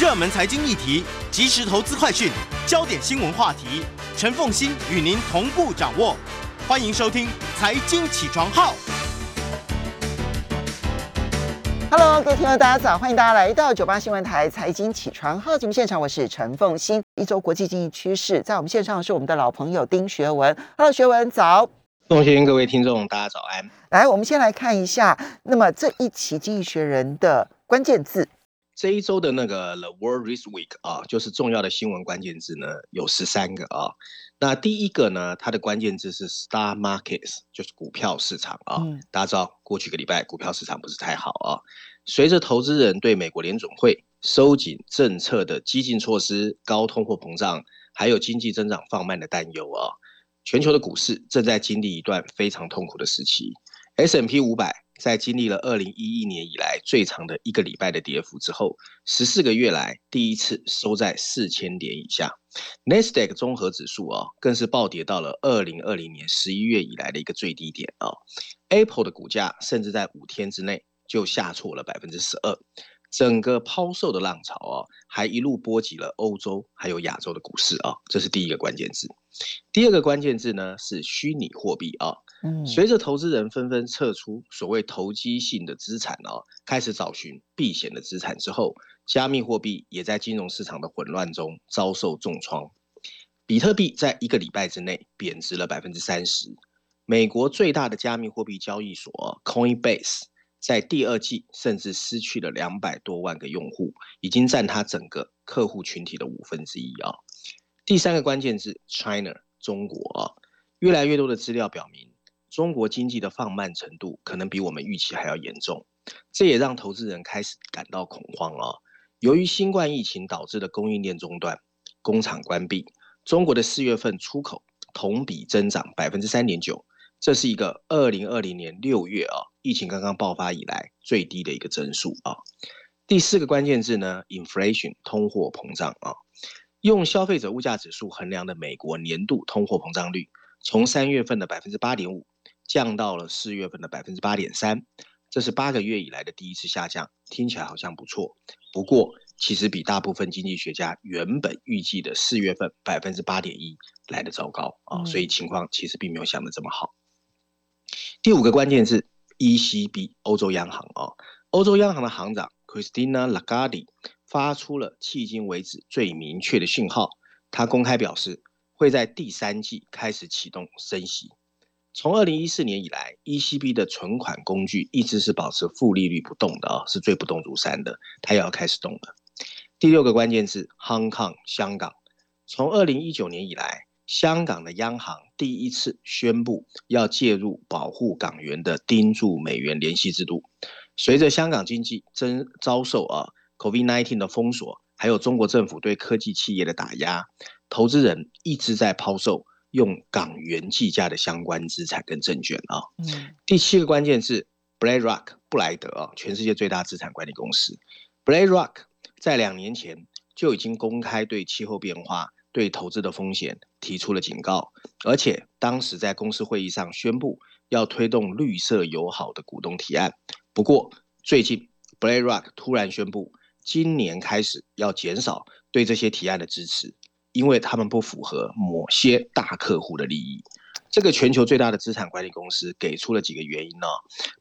热门财经议题、即时投资快讯、焦点新闻话题，陈凤欣与您同步掌握。欢迎收听《财经起床号》。Hello，各位听众，大家早！欢迎大家来到九八新闻台财经起床号节目现场，我是陈凤欣。一周国际经济趋势，在我们线上是我们的老朋友丁学文。Hello，学文早。凤欣，各位听众，大家早安。来，我们先来看一下，那么这一期《经济学人》的关键字，这一周的那个 The World This Week 啊，就是重要的新闻关键字呢，有十三个啊。那第一个呢，它的关键字是 Star Markets，就是股票市场啊。嗯大家知道，过去个礼拜股票市场不是太好啊。随着投资人对美国联总会收紧政策的激进措施、高通货膨胀，还有经济增长放慢的担忧啊，全球的股市正在经历一段非常痛苦的时期。S&P 五百在经历了二零一一年以来最长的一个礼拜的跌幅之后，十四个月来第一次收在四千点以下。n e s d a q 综合指数啊，更是暴跌到了二零二零年十一月以来的一个最低点啊。Apple 的股价甚至在五天之内就下挫了百分之十二。整个抛售的浪潮啊，还一路波及了欧洲还有亚洲的股市啊，这是第一个关键字。第二个关键字呢是虚拟货币啊，嗯，随着投资人纷纷撤出所谓投机性的资产哦，开始找寻避险的资产之后，加密货币也在金融市场的混乱中遭受重创。比特币在一个礼拜之内贬值了百分之三十。美国最大的加密货币交易所 Coinbase 在第二季甚至失去了两百多万个用户，已经占它整个客户群体的五分之一啊。第三个关键字 China 中国啊，越来越多的资料表明，中国经济的放慢程度可能比我们预期还要严重，这也让投资人开始感到恐慌啊。由于新冠疫情导致的供应链中断、工厂关闭，中国的四月份出口同比增长百分之三点九，这是一个二零二零年六月啊疫情刚刚爆发以来最低的一个增速啊。第四个关键字呢，inflation 通货膨胀啊。用消费者物价指数衡量的美国年度通货膨胀率，从三月份的百分之八点五降到了四月份的百分之八点三，这是八个月以来的第一次下降，听起来好像不错。不过，其实比大部分经济学家原本预计的四月份百分之八点一来的糟糕啊，嗯所以情况其实并没有想的这么好。第五个关键是 ECB 欧洲央行啊，欧洲央行的行长 Christina Lagarde 发出了迄今为止最明确的讯号。他公开表示，会在第三季开始启动升息。从二零一四年以来，ECB 的存款工具一直是保持负利率不动的啊，是最不动如山的。它要开始动了。第六个关键字 Hong Kong 香港。从二零一九年以来，香港的央行第一次宣布要介入保护港元的盯住美元联系制度。随着香港经济增遭受啊 COVID-19 的封锁，还有中国政府对科技企业的打压，投资人一直在抛售用港元计价的相关资产跟证券啊。嗯第七个关键是 BlackRock 布莱德啊，全世界最大资产管理公司。BlackRock 在两年前就已经公开对气候变化、对投资的风险提出了警告，而且当时在公司会议上宣布要推动绿色友好的股东提案。不过最近 BlackRock 突然宣布，今年开始要减少对这些提案的支持，因为他们不符合某些大客户的利益。这个全球最大的资产管理公司给出了几个原因呢、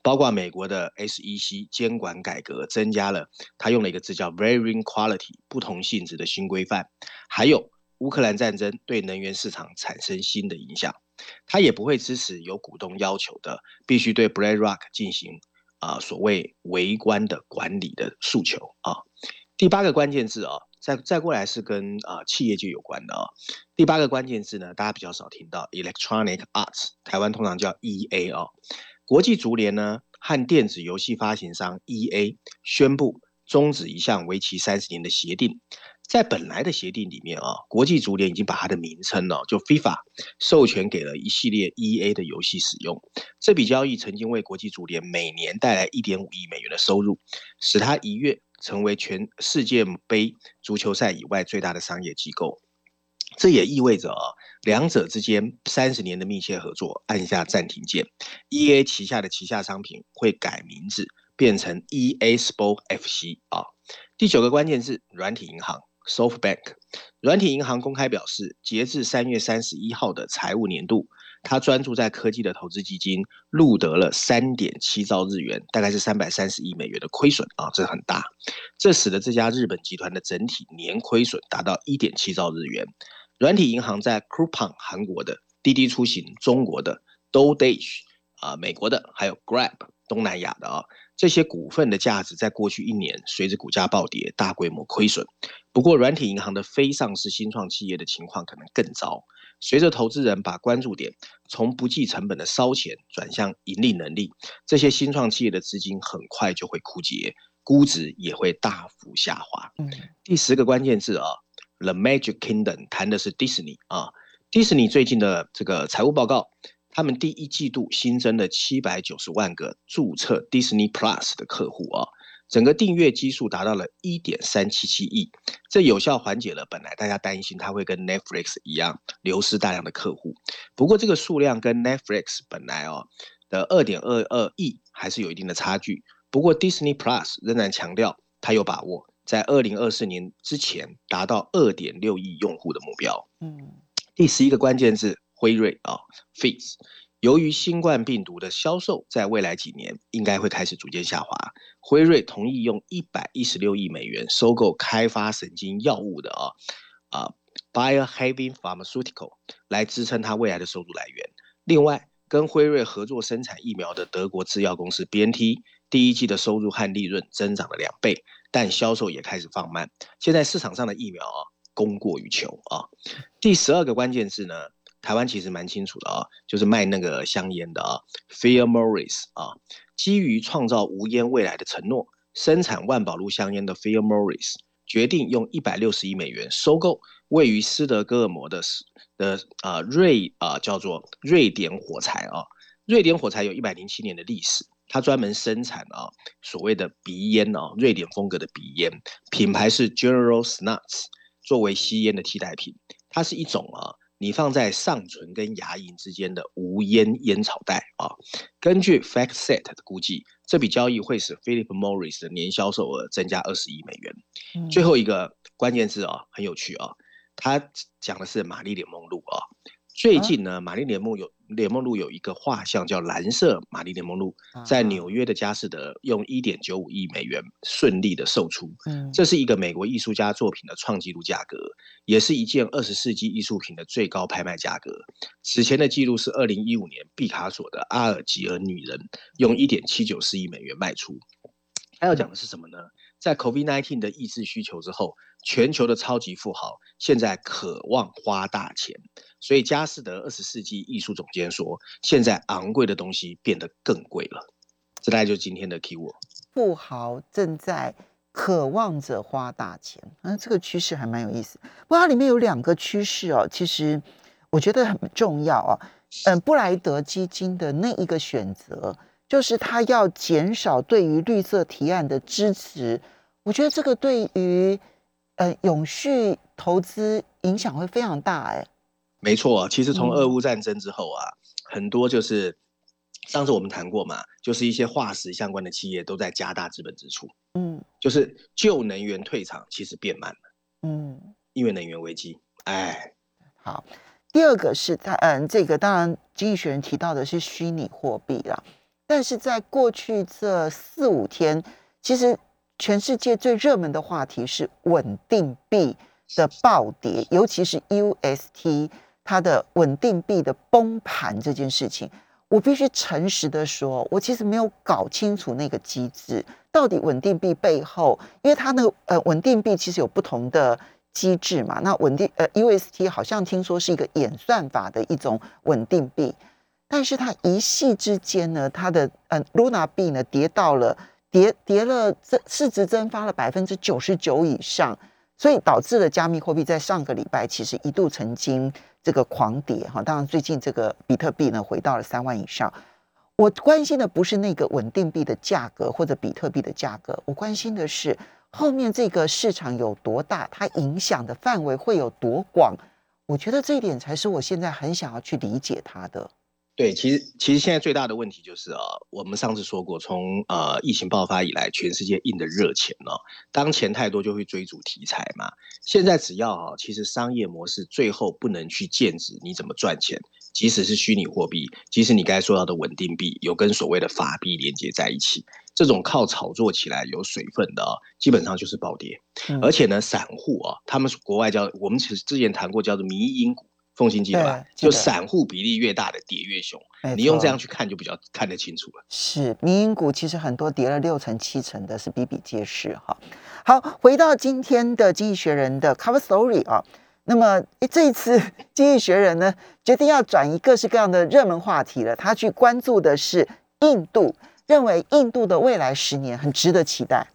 包括美国的 SEC 监管改革增加了，他用了一个字叫 varying quality 不同性质的新规范，还有乌克兰战争对能源市场产生新的影响，他也不会支持有股东要求的必须对 BlackRock 进行啊、所谓微观的管理的诉求啊。第八个关键字啊，再再过来是跟啊、企业界有关的啊。第八个关键字呢，大家比较少听到，Electronic Arts，台湾通常叫 EA 啊。国际足联呢和电子游戏发行商 EA 宣布终止一项为期三十年的协定。在本来的协定里面啊，国际足联已经把它的名称呢，就 FIFA 授权给了一系列 EA 的游戏使用。这笔交易曾经为国际足联每年带来一点五亿美元的收入，使它一跃成为全世界杯足球赛以外最大的商业机构。这也意味着啊，两者之间三十年的密切合作按下暂停键。E A 旗下的旗下商品会改名字，变成 E A Sport F C 啊。第九个关键字，软体银行 SoftBank。软体银行公开表示，截至三月三十一号的财务年度，他专注在科技的投资基金录得了三点七兆日元，大概是三百三十亿美元的亏损啊，这很大。这使得这家日本集团的整体年亏损达到一点七兆日元。软体银行在 Coupang 韩国的、滴滴出行中国的、DoDash 啊美国的，还有 Grab 东南亚的啊。这些股份的价值在过去一年随着股价暴跌大规模亏损。不过，软体银行的非上市新创企业的情况可能更糟。随着投资人把关注点从不计成本的烧钱转向盈利能力，这些新创企业的资金很快就会枯竭，估值也会大幅下滑。第十个关键字啊，The Magic Kingdom 谈的是迪士尼啊，迪士尼最近的这个财务报告。他们第一季度新增了七百九十万个注册 Disney Plus 的客户啊，整个订阅基数达到了一点三七七亿，这有效缓解了本来大家担心它会跟 Netflix 一样流失大量的客户。不过这个数量跟 Netflix 本来哦的二点二二亿还是有一定的差距。不过 Disney Plus 仍然强调，它有把握在二零二四年之前达到二点六亿用户的目标。嗯，第十一个关键字。辉瑞啊 f a z e 由于新冠病毒的销售在未来几年应该会开始逐渐下滑，辉瑞同意用一百一十六亿美元收购开发神经药物的啊啊 Biohaven Pharmaceutical 来支撑它未来的收入来源。另外，跟辉瑞合作生产疫苗的德国制药公司 BNT 第一季的收入和利润增长了两倍，但销售也开始放慢。现在市场上的疫苗啊供过于求啊。第十二个关键字呢？台湾其实蛮清楚的啊，就是卖那个香烟的啊 f e a r Morris 啊，基于创造无烟未来的承诺，生产万宝路香烟的 f e a r Morris 决定用一百六十亿美元收购位于斯德哥尔摩的的啊瑞啊叫做瑞典火柴啊，瑞典火柴有一百零七年的历史，它专门生产啊所谓的鼻烟啊，瑞典风格的鼻烟，品牌是 General Snus，作为吸烟的替代品，它是一种啊。你放在上唇跟牙龈之间的无烟烟草袋啊，根据 FactSet 的估计，这笔交易会使 Philip Morris 的年销售额增加二十亿美元。最后一个关键字啊，很有趣啊，他讲的是玛丽莲梦露啊。最近呢，玛丽莲梦有莲梦露有一个画像叫蓝色玛丽莲梦露，在纽约的佳士得用一点九五亿美元顺利的售出。嗯，这是一个美国艺术家作品的创纪录价格，也是一件二十世纪艺术品的最高拍卖价格。此前的记录是二零一五年毕卡索的阿尔及尔女人用一点七九四亿美元卖出。他要讲的是什么呢？在 COVID-19 的抑制需求之后，全球的超级富豪现在渴望花大钱，所以佳士得二十世纪艺术总监说，现在昂贵的东西变得更贵了。这大概就是今天的 key word。富豪正在渴望着花大钱，嗯，这个趋势还蛮有意思。不过它里面有两个趋势哦，其实我觉得很重要哦。嗯，布莱德基金的那一个选择。就是他要减少对于绿色提案的支持，我觉得这个对于呃永续投资影响会非常大哎。没错，其实从俄乌战争之后啊，很多就是上次我们谈过嘛，就是一些化石相关的企业都在加大资本支出。嗯，就是旧能源退场其实变慢了。嗯，因为能源危机。哎，好，第二个是他嗯，这个当然经济学人提到的是虚拟货币啦。但是在过去这四五天，其实全世界最热门的话题是稳定币的暴跌，尤其是 UST 它的稳定币的崩盘这件事情。我必须诚实的说，我其实没有搞清楚那个机制到底稳定币背后，因为它那个呃稳定币其实有不同的机制嘛。那稳定呃 UST 好像听说是一个演算法的一种稳定币。但是它一系之间呢，它的嗯，Luna 币呢跌到了跌跌了，这市值蒸发了百分之九十九以上，所以导致了加密货币在上个礼拜其实一度曾经这个狂跌哈。当然，最近这个比特币呢回到了三万以上。我关心的不是那个稳定币的价格或者比特币的价格，我关心的是后面这个市场有多大，它影响的范围会有多广。我觉得这一点才是我现在很想要去理解它的。对，其实其实现在最大的问题就是啊，我们上次说过，从呃疫情爆发以来，全世界印的热钱哦，当钱太多就会追逐题材嘛。现在只要啊，其实商业模式最后不能去限制你怎么赚钱，即使是虚拟货币，即使你刚才说到的稳定币有跟所谓的法币连接在一起，这种靠炒作起来有水分的啊，基本上就是暴跌。而且呢，散户啊，他们国外叫我们其实之前谈过叫做迷因股。奉新记得吧？就散户比例越大的跌越凶，你用这样去看就比较看得清楚了。是民营股其实很多跌了六成七成的，是比比皆是哈。好，回到今天的《经济学人》的 Cover Story 啊，那么这一次《经济学人》呢决定要转移各式各样的热门话题了，他去关注的是印度，认为印度的未来十年很值得期待。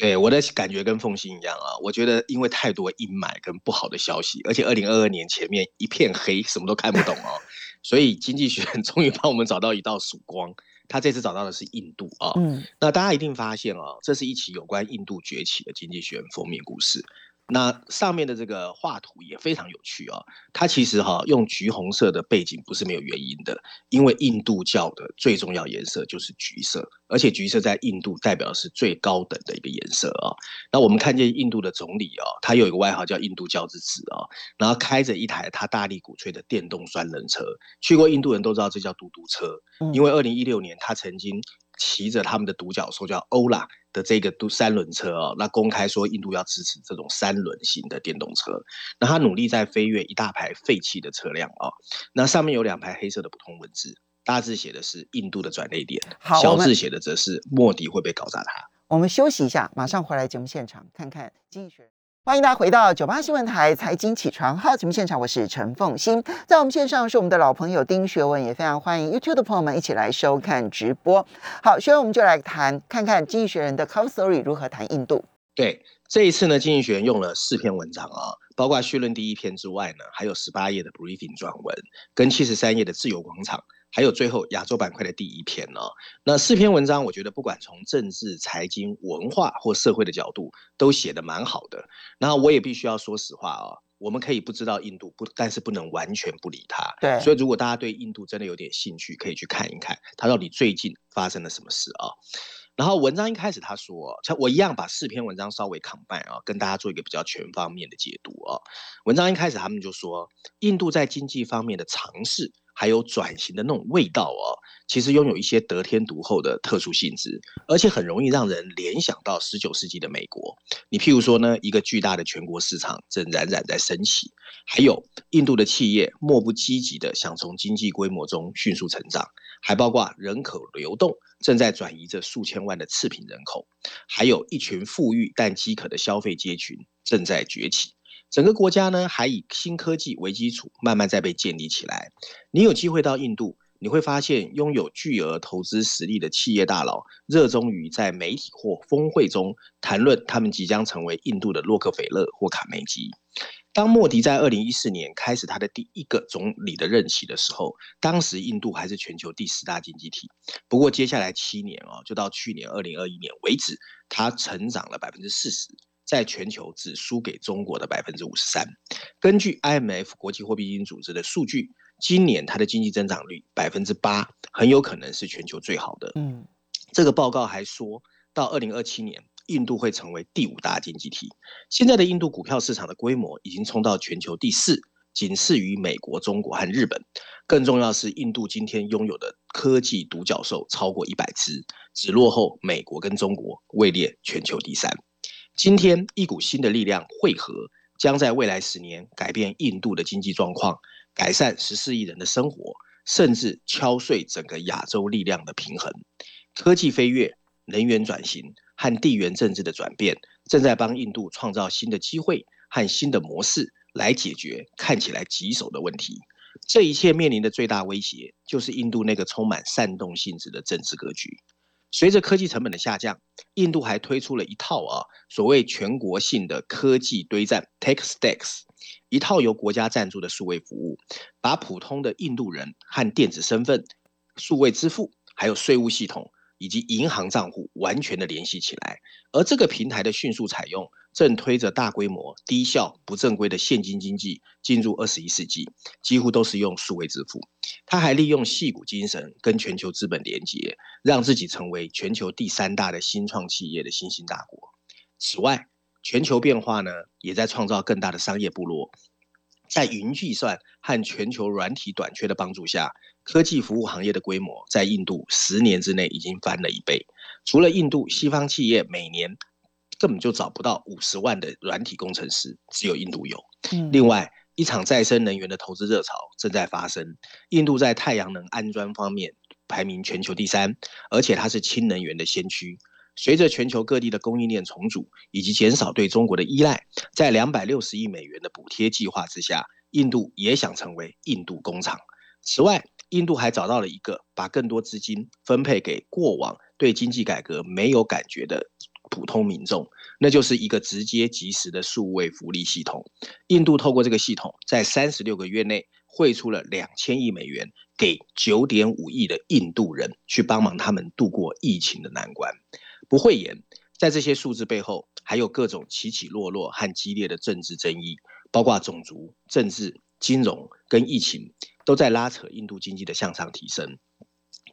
对我的感觉跟凤欣一样啊，我觉得因为太多阴霾跟不好的消息，而且二零二二年前面一片黑，什么都看不懂哦，所以经济学 终于帮我们找到一道曙光。他这次找到的是印度啊，嗯，那大家一定发现啊，这是一起有关印度崛起的经济学封面故事。那上面的这个画图也非常有趣哦，它其实哈用橘红色的背景不是没有原因的，因为印度教的最重要颜色就是橘色，而且橘色在印度代表的是最高等的一个颜色啊。那我们看见印度的总理哦，他有一个外号叫印度教之子哦，然后开着一台他大力鼓吹的电动双轮车，去过印度人都知道这叫嘟嘟车，因为二零一六年他曾经。骑着他们的独角兽叫欧拉的这个都三轮车哦，那公开说印度要支持这种三轮型的电动车，那他努力在飞跃一大排废弃的车辆哦，那上面有两排黑色的普通文字，大字写的是印度的转内点，小字写的则是莫迪会被搞砸他。我们休息一下，马上回来节目现场看看经济学。欢迎大家回到九八新闻台财经起床号节目现场，我是陈凤欣，在我们线上是我们的老朋友丁学文，也非常欢迎 YouTube 的朋友们一起来收看直播。好，学文我们就来谈，看看经济学人的 Cover Story 如何谈印度。对，这一次呢，经济学人用了四篇文章啊，包括序论第一篇之外呢，还有十八页的 Briefing 专文，跟七十三页的自由广场。还有最后亚洲板块的第一篇哦，那四篇文章，我觉得不管从政治、财经、文化或社会的角度，都写得蛮好的。然后我也必须要说实话哦，我们可以不知道印度，不，但是不能完全不理它。对。所以如果大家对印度真的有点兴趣，可以去看一看，它到底最近发生了什么事啊？然后文章一开始他说，我一样把四篇文章稍微 combine 啊，跟大家做一个比较全方面的解读啊。文章一开始他们就说，印度在经济方面的尝试。还有转型的那种味道哦，其实拥有一些得天独厚的特殊性质，而且很容易让人联想到十九世纪的美国。你譬如说呢，一个巨大的全国市场正冉冉在升起，还有印度的企业莫不积极的想从经济规模中迅速成长，还包括人口流动正在转移着数千万的次品人口，还有一群富裕但饥渴的消费阶群正在崛起。整个国家呢，还以新科技为基础，慢慢在被建立起来。你有机会到印度，你会发现拥有巨额投资实力的企业大佬，热衷于在媒体或峰会中谈论他们即将成为印度的洛克菲勒或卡梅基。当莫迪在二零一四年开始他的第一个总理的任期的时候，当时印度还是全球第十大经济体。不过接下来七年哦，就到去年二零二一年为止，它成长了百分之四十。在全球只输给中国的百分之五十三。根据 IMF 国际货币基金组织的数据，今年它的经济增长率百分之八，很有可能是全球最好的。嗯，这个报告还说到，二零二七年印度会成为第五大经济体。现在的印度股票市场的规模已经冲到全球第四，仅次于美国、中国和日本。更重要的是，印度今天拥有的科技独角兽超过一百只，只落后美国跟中国，位列全球第三。今天，一股新的力量汇合，将在未来十年改变印度的经济状况，改善十四亿人的生活，甚至敲碎整个亚洲力量的平衡。科技飞跃、能源转型和地缘政治的转变，正在帮印度创造新的机会和新的模式，来解决看起来棘手的问题。这一切面临的最大威胁，就是印度那个充满煽动性质的政治格局。随着科技成本的下降，印度还推出了一套啊所谓全国性的科技堆栈 （Tech Stacks），一套由国家赞助的数位服务，把普通的印度人和电子身份、数位支付还有税务系统以及银行账户完全的联系起来，而这个平台的迅速采用，正推着大规模、低效、不正规的现金经济进入二十一世纪，几乎都是用数位支付。他还利用戏骨精神跟全球资本连接，让自己成为全球第三大的新创企业的新兴大国。此外，全球变化呢，也在创造更大的商业部落。在云计算和全球软体短缺的帮助下，科技服务行业的规模在印度十年之内已经翻了一倍。除了印度，西方企业每年根本就找不到五十万的软体工程师，只有印度有。另外，一场再生能源的投资热潮正在发生。印度在太阳能安装方面排名全球第三，而且它是氢能源的先驱。随着全球各地的供应链重组以及减少对中国的依赖，在两百六十亿美元的补贴计划之下，印度也想成为印度工厂。此外，印度还找到了一个把更多资金分配给过往对经济改革没有感觉的普通民众，那就是一个直接及时的数位福利系统。印度透过这个系统，在三十六个月内汇出了两千亿美元给九点五亿的印度人，去帮忙他们度过疫情的难关。不会言，在这些数字背后，还有各种起起落落和激烈的政治争议，包括种族、政治、金融跟疫情，都在拉扯印度经济的向上提升。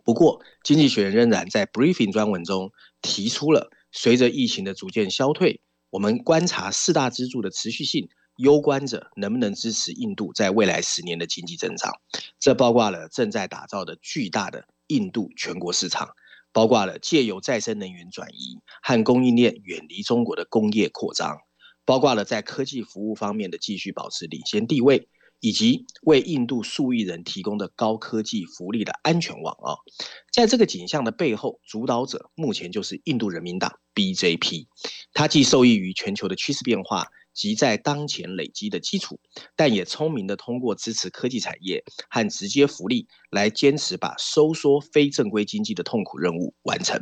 不过，经济学人仍然在 briefing 专文中提出了，随着疫情的逐渐消退，我们观察四大支柱的持续性，攸关着能不能支持印度在未来十年的经济增长。这包括了正在打造的巨大的印度全国市场。包括了借由再生能源转移和供应链远离中国的工业扩张，包括了在科技服务方面的继续保持领先地位，以及为印度数亿人提供的高科技福利的安全网啊。在这个景象的背后，主导者目前就是印度人民党 BJP，它既受益于全球的趋势变化。及在当前累积的基础，但也聪明的通过支持科技产业和直接福利来坚持把收缩非正规经济的痛苦任务完成。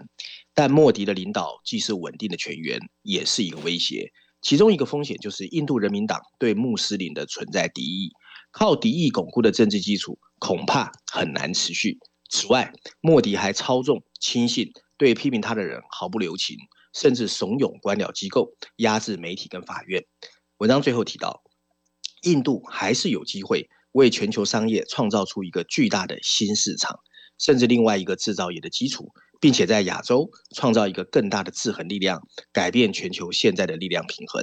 但莫迪的领导既是稳定的泉源，也是一个威胁。其中一个风险就是印度人民党对穆斯林的存在敌意，靠敌意巩固的政治基础恐怕很难持续。此外，莫迪还操纵亲信，对批评他的人毫不留情。甚至怂恿官僚机构压制媒体跟法院。文章最后提到，印度还是有机会为全球商业创造出一个巨大的新市场，甚至另外一个制造业的基础，并且在亚洲创造一个更大的制衡力量，改变全球现在的力量平衡。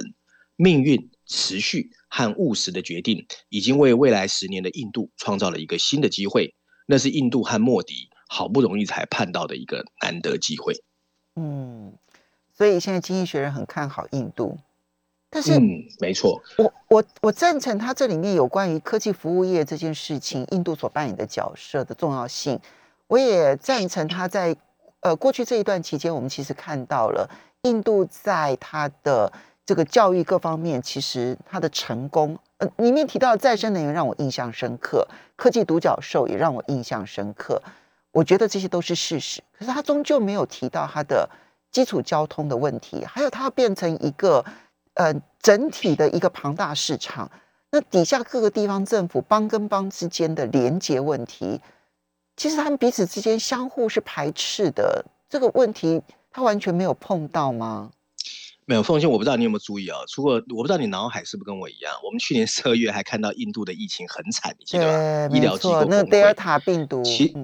命运持续和务实的决定，已经为未来十年的印度创造了一个新的机会。那是印度和莫迪好不容易才盼到的一个难得机会。嗯。所以现在经济学人很看好印度，但是嗯，没错，我我我赞成他这里面有关于科技服务业这件事情，印度所扮演的角色的重要性。我也赞成他在呃过去这一段期间，我们其实看到了印度在他的这个教育各方面，其实它的成功，呃，里面提到的再生能源让我印象深刻，科技独角兽也让我印象深刻。我觉得这些都是事实，可是他终究没有提到他的。基础交通的问题，还有它变成一个呃整体的一个庞大市场，那底下各个地方政府邦跟邦之间的连接问题，其实他们彼此之间相互是排斥的。这个问题他完全没有碰到吗？没有，奉献，我不知道你有没有注意啊？除过我不知道你脑海是不是跟我一样？我们去年十二月还看到印度的疫情很惨，你记得吗？医疗机构那德尔塔病毒。其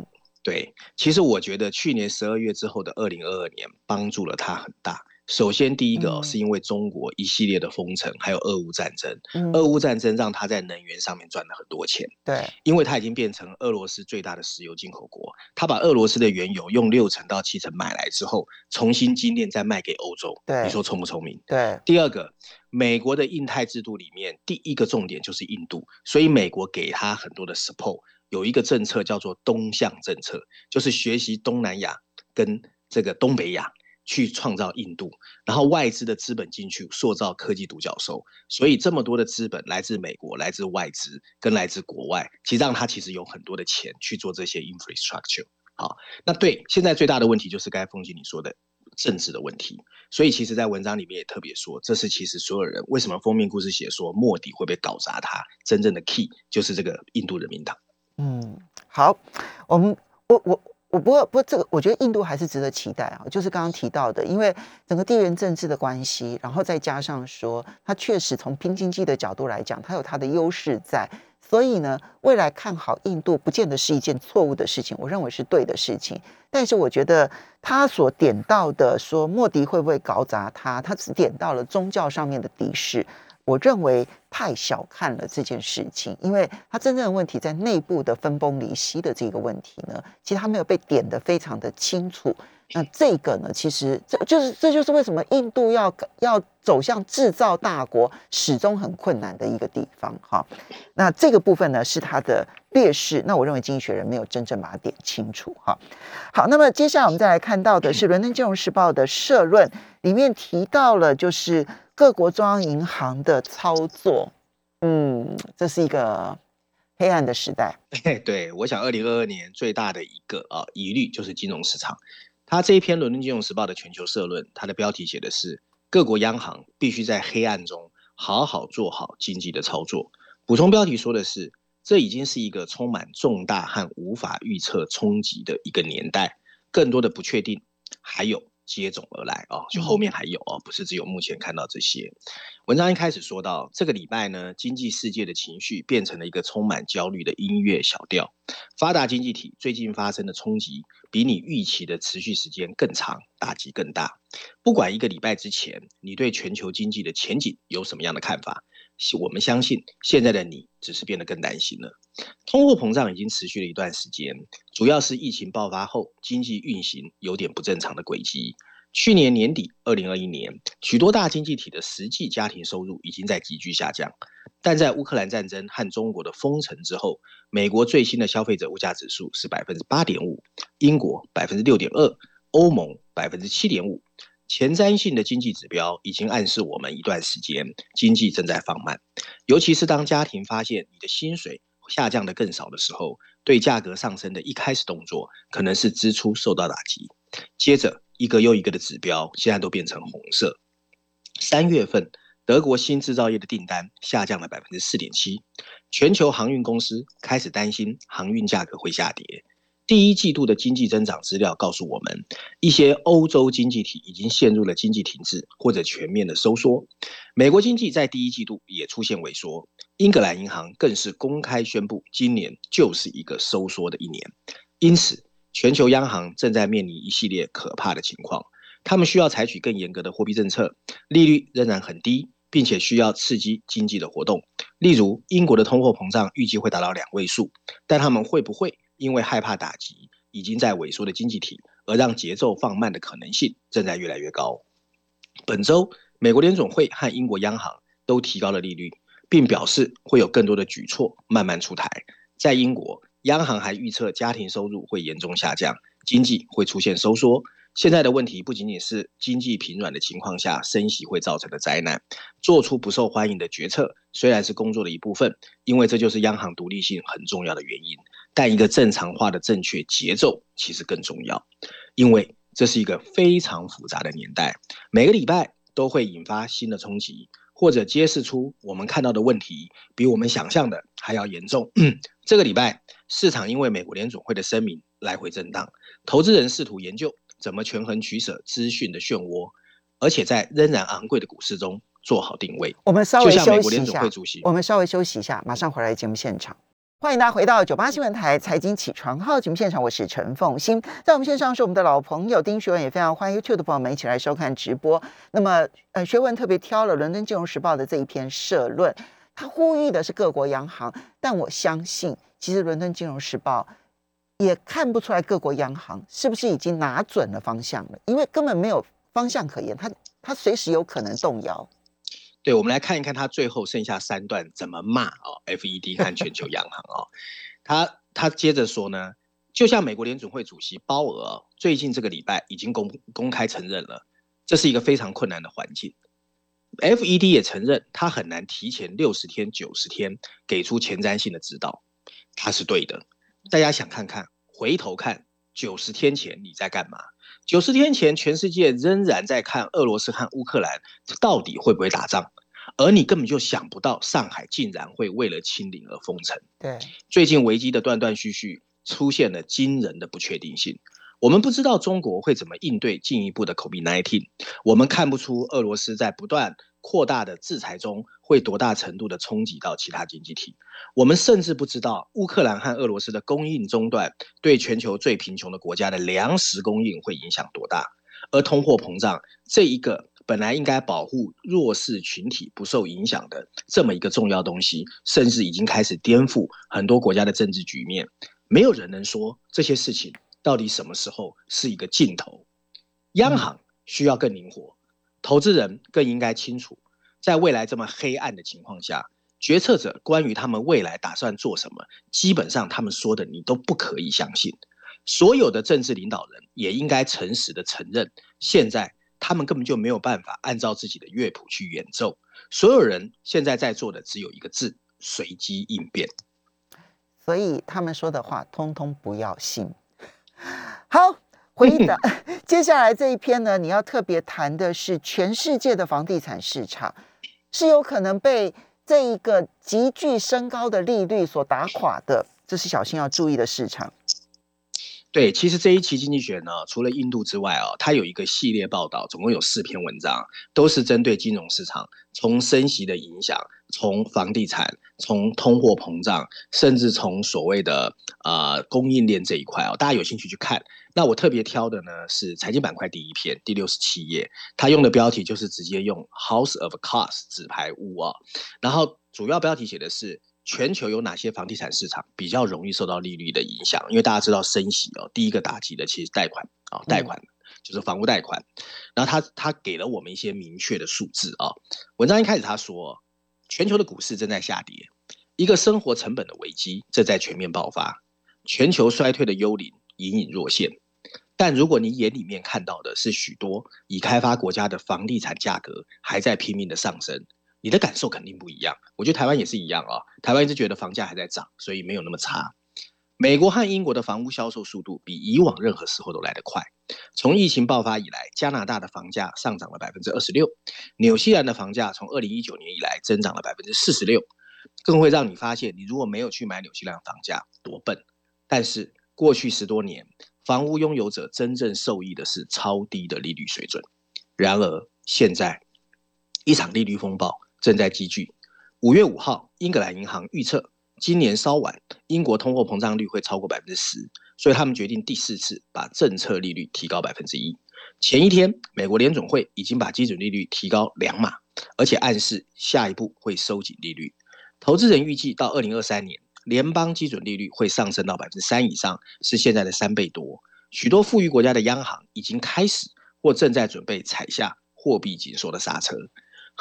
对，其实我觉得去年十二月之后的二零二二年帮助了他很大。首先，第一个是因为中国一系列的封城，还有俄乌战争。俄乌战争让他在能源上面赚了很多钱。对，因为他已经变成俄罗斯最大的石油进口国，他把俄罗斯的原油用六成到七成买来之后，重新精炼再卖给欧洲。对，你说聪不聪明？对。第二个，美国的印太制度里面第一个重点就是印度，所以美国给他很多的 support。有一个政策叫做东向政策，就是学习东南亚跟这个东北亚去创造印度，然后外资的资本进去塑造科技独角兽。所以这么多的资本来自美国、来自外资跟来自国外，其实让他其实有很多的钱去做这些 infrastructure。好，那对现在最大的问题就是刚才凤姐你说的政治的问题。所以其实，在文章里面也特别说，这是其实所有人为什么封面故事写说莫迪会被搞砸，他真正的 key 就是这个印度人民党。嗯，好，我们我我我我不过不过这个，我觉得印度还是值得期待啊。就是刚刚提到的，因为整个地缘政治的关系，然后再加上说，它确实从拼经济的角度来讲，它有它的优势在。所以呢，未来看好印度，不见得是一件错误的事情，我认为是对的事情。但是我觉得他所点到的说莫迪会不会搞砸他，他只点到了宗教上面的敌视。我认为太小看了这件事情，因为它真正的问题在内部的分崩离析的这个问题呢，其实它没有被点得非常的清楚。那这个呢，其实这就是这就是为什么印度要要走向制造大国始终很困难的一个地方。哈，那这个部分呢是它的劣势。那我认为经济学人没有真正把它点清楚。哈，好，那么接下来我们再来看到的是伦敦金融时报的社论，里面提到了就是。各国中央银行的操作，嗯，这是一个黑暗的时代。对，我想二零二二年最大的一个啊疑虑就是金融市场。他这一篇《伦敦金融时报》的全球社论，它的标题写的是各国央行必须在黑暗中好好做好经济的操作。补充标题说的是，这已经是一个充满重大和无法预测冲击的一个年代，更多的不确定，还有。接踵而来啊，就后面还有哦，不是只有目前看到这些。文章一开始说到，这个礼拜呢，经济世界的情绪变成了一个充满焦虑的音乐小调。发达经济体最近发生的冲击，比你预期的持续时间更长，打击更大。不管一个礼拜之前，你对全球经济的前景有什么样的看法？我们相信，现在的你只是变得更担心了。通货膨胀已经持续了一段时间，主要是疫情爆发后经济运行有点不正常的轨迹。去年年底，二零二一年，许多大经济体的实际家庭收入已经在急剧下降。但在乌克兰战争和中国的封城之后，美国最新的消费者物价指数是百分之八点五，英国百分之六点二，欧盟百分之七点五。前瞻性的经济指标已经暗示我们一段时间经济正在放慢，尤其是当家庭发现你的薪水下降的更少的时候，对价格上升的一开始动作可能是支出受到打击，接着一个又一个的指标现在都变成红色。三月份德国新制造业的订单下降了百分之四点七，全球航运公司开始担心航运价格会下跌。第一季度的经济增长资料告诉我们，一些欧洲经济体已经陷入了经济停滞或者全面的收缩。美国经济在第一季度也出现萎缩，英格兰银行更是公开宣布，今年就是一个收缩的一年。因此，全球央行正在面临一系列可怕的情况，他们需要采取更严格的货币政策，利率仍然很低，并且需要刺激经济的活动。例如，英国的通货膨胀预计会达到两位数，但他们会不会？因为害怕打击已经在萎缩的经济体，而让节奏放慢的可能性正在越来越高。本周，美国联总会和英国央行都提高了利率，并表示会有更多的举措慢慢出台。在英国，央行还预测家庭收入会严重下降，经济会出现收缩。现在的问题不仅仅是经济疲软的情况下升息会造成的灾难。做出不受欢迎的决策虽然是工作的一部分，因为这就是央行独立性很重要的原因。但一个正常化的正确节奏其实更重要，因为这是一个非常复杂的年代，每个礼拜都会引发新的冲击，或者揭示出我们看到的问题比我们想象的还要严重。这个礼拜，市场因为美国联总会的声明来回震荡，投资人试图研究怎么权衡取舍资讯的漩涡，而且在仍然昂贵的股市中做好定位。我们稍微休息一下，我们稍微休息一下，马上回来节目现场。欢迎大家回到九八新闻台财经起床号节目现场，我是陈凤欣，在我们线上是我们的老朋友丁学文，也非常欢迎 YouTube 的朋友们一起来收看直播。那么，呃，学文特别挑了《伦敦金融时报》的这一篇社论，他呼吁的是各国央行，但我相信，其实《伦敦金融时报》也看不出来各国央行是不是已经拿准了方向了，因为根本没有方向可言，它它随时有可能动摇。对，我们来看一看他最后剩下三段怎么骂哦，FED 和全球央行哦，他他接着说呢，就像美国联准会主席鲍尔最近这个礼拜已经公公开承认了，这是一个非常困难的环境，FED 也承认他很难提前六十天、九十天给出前瞻性的指导，他是对的。大家想看看，回头看九十天前你在干嘛？九十天前，全世界仍然在看俄罗斯和乌克兰到底会不会打仗，而你根本就想不到上海竟然会为了清零而封城。对，最近危机的断断续续，出现了惊人的不确定性。我们不知道中国会怎么应对进一步的 COVID-19，我们看不出俄罗斯在不断扩大的制裁中会多大程度的冲击到其他经济体。我们甚至不知道乌克兰和俄罗斯的供应中断对全球最贫穷的国家的粮食供应会影响多大。而通货膨胀这一个本来应该保护弱势群体不受影响的这么一个重要东西，甚至已经开始颠覆很多国家的政治局面。没有人能说这些事情。到底什么时候是一个尽头？央行需要更灵活，投资人更应该清楚，在未来这么黑暗的情况下，决策者关于他们未来打算做什么，基本上他们说的你都不可以相信。所有的政治领导人也应该诚实的承认，现在他们根本就没有办法按照自己的乐谱去演奏。所有人现在在做的只有一个字：随机应变。所以他们说的话，通通不要信。好，回答 接下来这一篇呢，你要特别谈的是全世界的房地产市场是有可能被这一个急剧升高的利率所打垮的，这是小心要注意的市场。对，其实这一期经济学呢，除了印度之外哦，它有一个系列报道，总共有四篇文章，都是针对金融市场，从升息的影响，从房地产，从通货膨胀，甚至从所谓的呃供应链这一块哦，大家有兴趣去看。那我特别挑的呢是财经板块第一篇，第六十七页，它用的标题就是直接用 House of Cards 纸牌屋啊，然后主要标题写的是。全球有哪些房地产市场比较容易受到利率的影响？因为大家知道升息哦，第一个打击的其实贷款啊，贷款就是房屋贷款。然后他他给了我们一些明确的数字啊。文章一开始他说，全球的股市正在下跌，一个生活成本的危机正在全面爆发，全球衰退的幽灵隐隐若现。但如果你眼里面看到的是许多已开发国家的房地产价格还在拼命的上升。你的感受肯定不一样，我觉得台湾也是一样啊。台湾一直觉得房价还在涨，所以没有那么差。美国和英国的房屋销售速度比以往任何时候都来得快。从疫情爆发以来，加拿大的房价上涨了百分之二十六，纽西兰的房价从二零一九年以来增长了百分之四十六，更会让你发现，你如果没有去买纽西兰房价，多笨。但是过去十多年，房屋拥有者真正受益的是超低的利率水准。然而现在，一场利率风暴。正在积聚。五月五号，英格兰银行预测今年稍晚，英国通货膨胀率会超过百分之十，所以他们决定第四次把政策利率提高百分之一。前一天，美国联总会已经把基准利率提高两码，而且暗示下一步会收紧利率。投资人预计到二零二三年，联邦基准利率会上升到百分之三以上，是现在的三倍多。许多富裕国家的央行已经开始或正在准备踩下货币紧缩的刹车。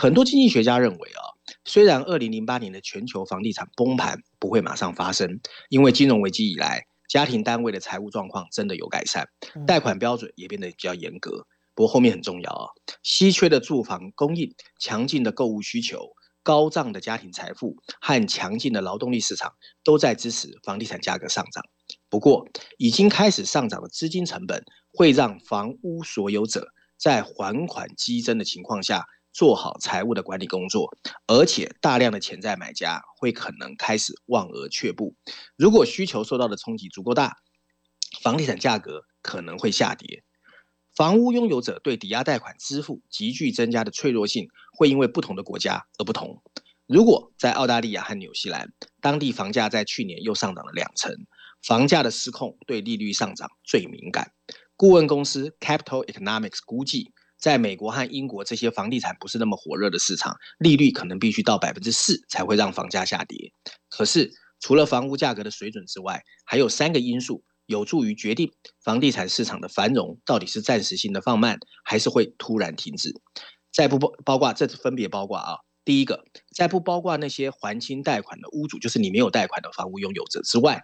很多经济学家认为啊，虽然二零零八年的全球房地产崩盘不会马上发生，因为金融危机以来，家庭单位的财务状况真的有改善，贷款标准也变得比较严格。不过后面很重要啊，稀缺的住房供应、强劲的购物需求、高涨的家庭财富和强劲的劳动力市场都在支持房地产价格上涨。不过，已经开始上涨的资金成本会让房屋所有者在还款激增的情况下。做好财务的管理工作，而且大量的潜在买家会可能开始望而却步。如果需求受到的冲击足够大，房地产价格可能会下跌。房屋拥有者对抵押贷款支付急剧增加的脆弱性，会因为不同的国家而不同。如果在澳大利亚和纽西兰，当地房价在去年又上涨了两成，房价的失控对利率上涨最敏感。顾问公司 Capital Economics 估计。在美国和英国这些房地产不是那么火热的市场，利率可能必须到百分之四才会让房价下跌。可是，除了房屋价格的水准之外，还有三个因素有助于决定房地产市场的繁荣到底是暂时性的放慢，还是会突然停止。在不包包括这分别包括啊，第一个，在不包括那些还清贷款的屋主，就是你没有贷款的房屋拥有者之外，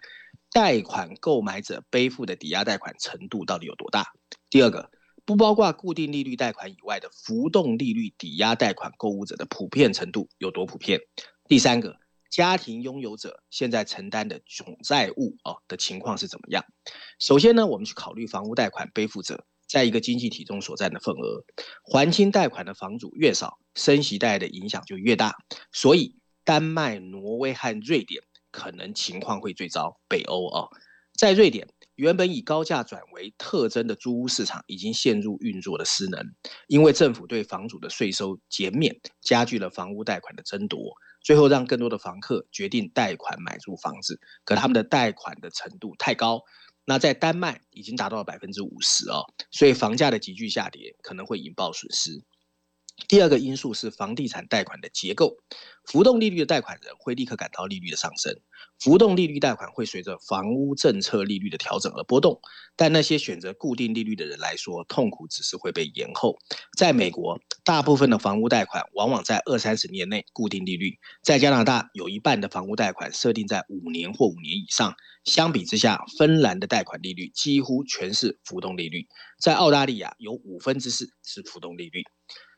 贷款购买者背负的抵押贷款程度到底有多大？第二个。不包括固定利率贷款以外的浮动利率抵押贷款购物者的普遍程度有多普遍？第三个，家庭拥有者现在承担的总债务哦的情况是怎么样？首先呢，我们去考虑房屋贷款背负者在一个经济体中所占的份额，还清贷款的房主越少，升息贷的影响就越大。所以，丹麦、挪威和瑞典可能情况会最糟，北欧哦。在瑞典，原本以高价转为特征的租屋市场已经陷入运作的失能，因为政府对房主的税收减免，加剧了房屋贷款的争夺，最后让更多的房客决定贷款买入房子，可他们的贷款的程度太高。那在丹麦已经达到了百分之五十哦，所以房价的急剧下跌可能会引爆损失。第二个因素是房地产贷款的结构，浮动利率的贷款人会立刻感到利率的上升，浮动利率贷款会随着房屋政策利率的调整而波动，但那些选择固定利率的人来说，痛苦只是会被延后。在美国，大部分的房屋贷款往往在二三十年内固定利率，在加拿大有一半的房屋贷款设定在五年或五年以上。相比之下，芬兰的贷款利率几乎全是浮动利率，在澳大利亚有五分之四是浮动利率。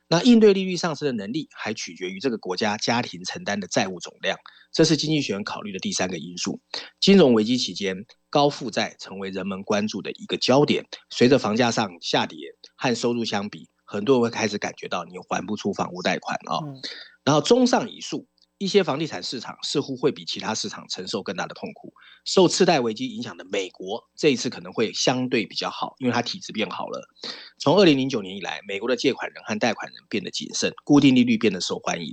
那应对利率上升的能力，还取决于这个国家家庭承担的债务总量，这是经济学人考虑的第三个因素。金融危机期间，高负债成为人们关注的一个焦点。随着房价上下跌，和收入相比，很多人会开始感觉到你还不出房屋贷款啊。然后，综上以述。一些房地产市场似乎会比其他市场承受更大的痛苦。受次贷危机影响的美国，这一次可能会相对比较好，因为它体质变好了。从二零零九年以来，美国的借款人和贷款人变得谨慎，固定利率变得受欢迎。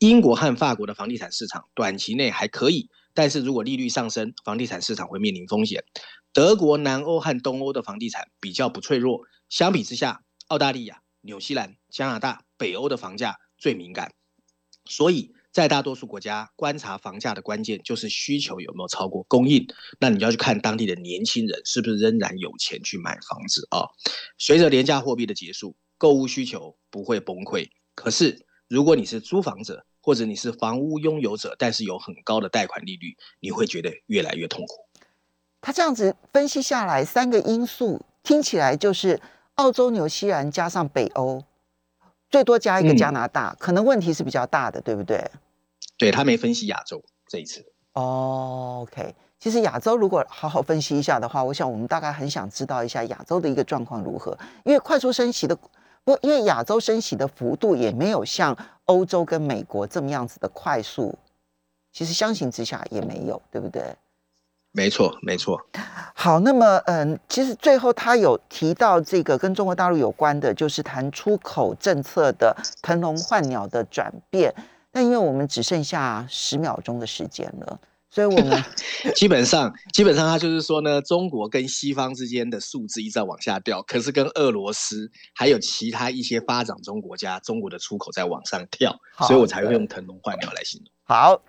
英国和法国的房地产市场短期内还可以，但是如果利率上升，房地产市场会面临风险。德国、南欧和东欧的房地产比较不脆弱，相比之下，澳大利亚、纽西兰、加拿大、北欧的房价最敏感，所以。在大多数国家，观察房价的关键就是需求有没有超过供应。那你就要去看当地的年轻人是不是仍然有钱去买房子啊？随着廉价货币的结束，购物需求不会崩溃。可是，如果你是租房者，或者你是房屋拥有者，但是有很高的贷款利率，你会觉得越来越痛苦。他这样子分析下来，三个因素听起来就是澳洲、纽西兰加上北欧，最多加一个加拿大，可能问题是比较大的，对不对？对他没分析亚洲这一次哦，OK。其实亚洲如果好好分析一下的话，我想我们大概很想知道一下亚洲的一个状况如何。因为快速升息的，不，因为亚洲升息的幅度也没有像欧洲跟美国这么样子的快速。其实相形之下也没有，对不对？没错，没错。好，那么嗯，其实最后他有提到这个跟中国大陆有关的，就是谈出口政策的腾笼换鸟的转变。那因为我们只剩下十秒钟的时间了，所以我们 基本上基本上他就是说呢，中国跟西方之间的数字一直在往下掉，可是跟俄罗斯还有其他一些发展中国家，中国的出口在往上跳，所以我才会用腾笼换鸟来形容。好，